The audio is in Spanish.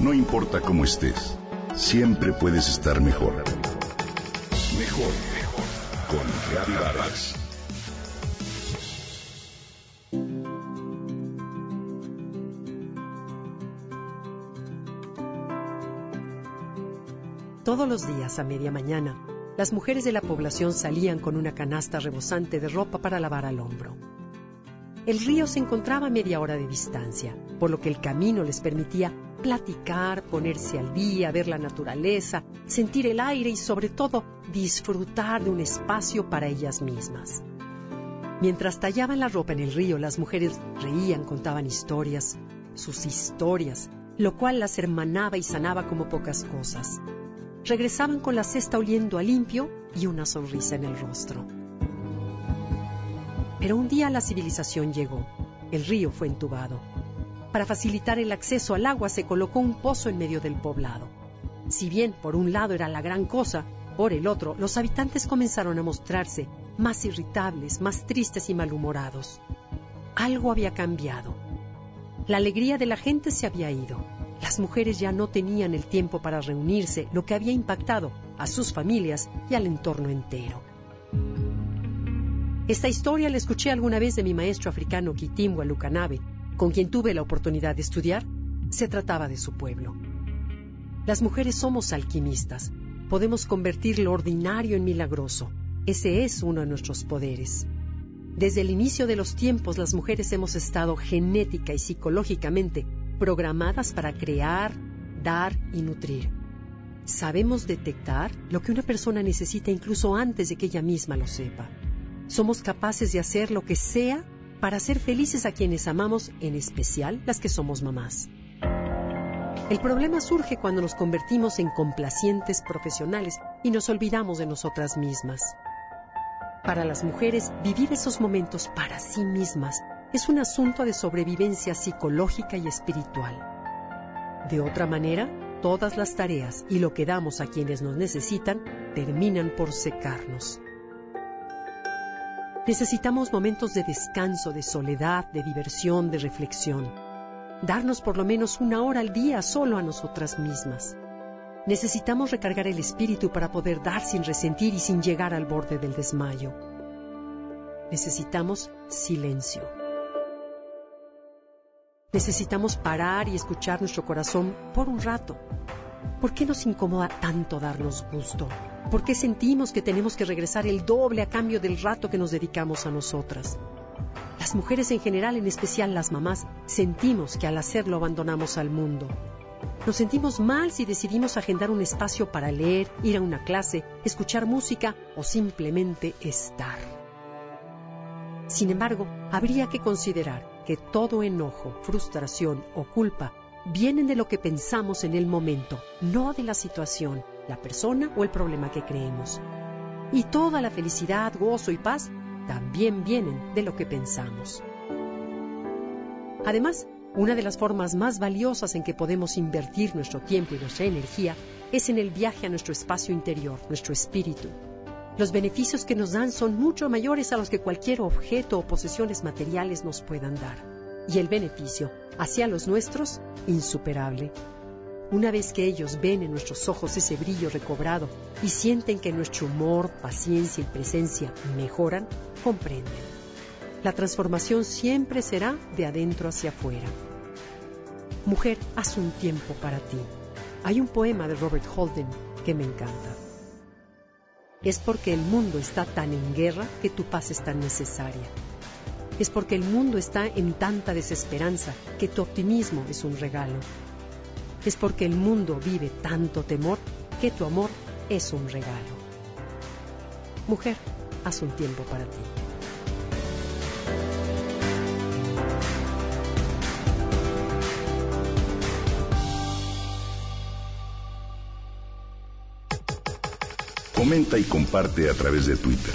No importa cómo estés, siempre puedes estar mejor. Mejor, mejor. Con Reavivadas. Todos los días a media mañana, las mujeres de la población salían con una canasta rebosante de ropa para lavar al hombro. El río se encontraba a media hora de distancia, por lo que el camino les permitía platicar, ponerse al día, ver la naturaleza, sentir el aire y sobre todo disfrutar de un espacio para ellas mismas. Mientras tallaban la ropa en el río, las mujeres reían, contaban historias, sus historias, lo cual las hermanaba y sanaba como pocas cosas. Regresaban con la cesta oliendo a limpio y una sonrisa en el rostro. Pero un día la civilización llegó. El río fue entubado. Para facilitar el acceso al agua se colocó un pozo en medio del poblado. Si bien por un lado era la gran cosa, por el otro los habitantes comenzaron a mostrarse más irritables, más tristes y malhumorados. Algo había cambiado. La alegría de la gente se había ido. Las mujeres ya no tenían el tiempo para reunirse, lo que había impactado a sus familias y al entorno entero. Esta historia la escuché alguna vez de mi maestro africano Kitimwa Lukanabe, con quien tuve la oportunidad de estudiar, se trataba de su pueblo. Las mujeres somos alquimistas. Podemos convertir lo ordinario en milagroso. Ese es uno de nuestros poderes. Desde el inicio de los tiempos las mujeres hemos estado genética y psicológicamente programadas para crear, dar y nutrir. Sabemos detectar lo que una persona necesita incluso antes de que ella misma lo sepa. Somos capaces de hacer lo que sea para ser felices a quienes amamos, en especial las que somos mamás. El problema surge cuando nos convertimos en complacientes profesionales y nos olvidamos de nosotras mismas. Para las mujeres, vivir esos momentos para sí mismas es un asunto de sobrevivencia psicológica y espiritual. De otra manera, todas las tareas y lo que damos a quienes nos necesitan terminan por secarnos. Necesitamos momentos de descanso, de soledad, de diversión, de reflexión. Darnos por lo menos una hora al día solo a nosotras mismas. Necesitamos recargar el espíritu para poder dar sin resentir y sin llegar al borde del desmayo. Necesitamos silencio. Necesitamos parar y escuchar nuestro corazón por un rato. ¿Por qué nos incomoda tanto darnos gusto? ¿Por qué sentimos que tenemos que regresar el doble a cambio del rato que nos dedicamos a nosotras? Las mujeres en general, en especial las mamás, sentimos que al hacerlo abandonamos al mundo. Nos sentimos mal si decidimos agendar un espacio para leer, ir a una clase, escuchar música o simplemente estar. Sin embargo, habría que considerar que todo enojo, frustración o culpa vienen de lo que pensamos en el momento, no de la situación, la persona o el problema que creemos. Y toda la felicidad, gozo y paz también vienen de lo que pensamos. Además, una de las formas más valiosas en que podemos invertir nuestro tiempo y nuestra energía es en el viaje a nuestro espacio interior, nuestro espíritu. Los beneficios que nos dan son mucho mayores a los que cualquier objeto o posesiones materiales nos puedan dar y el beneficio hacia los nuestros insuperable. Una vez que ellos ven en nuestros ojos ese brillo recobrado y sienten que nuestro humor, paciencia y presencia mejoran, comprenden. La transformación siempre será de adentro hacia afuera. Mujer, haz un tiempo para ti. Hay un poema de Robert Holden que me encanta. Es porque el mundo está tan en guerra que tu paz es tan necesaria es porque el mundo está en tanta desesperanza que tu optimismo es un regalo. Es porque el mundo vive tanto temor que tu amor es un regalo. Mujer, haz un tiempo para ti. Comenta y comparte a través de Twitter.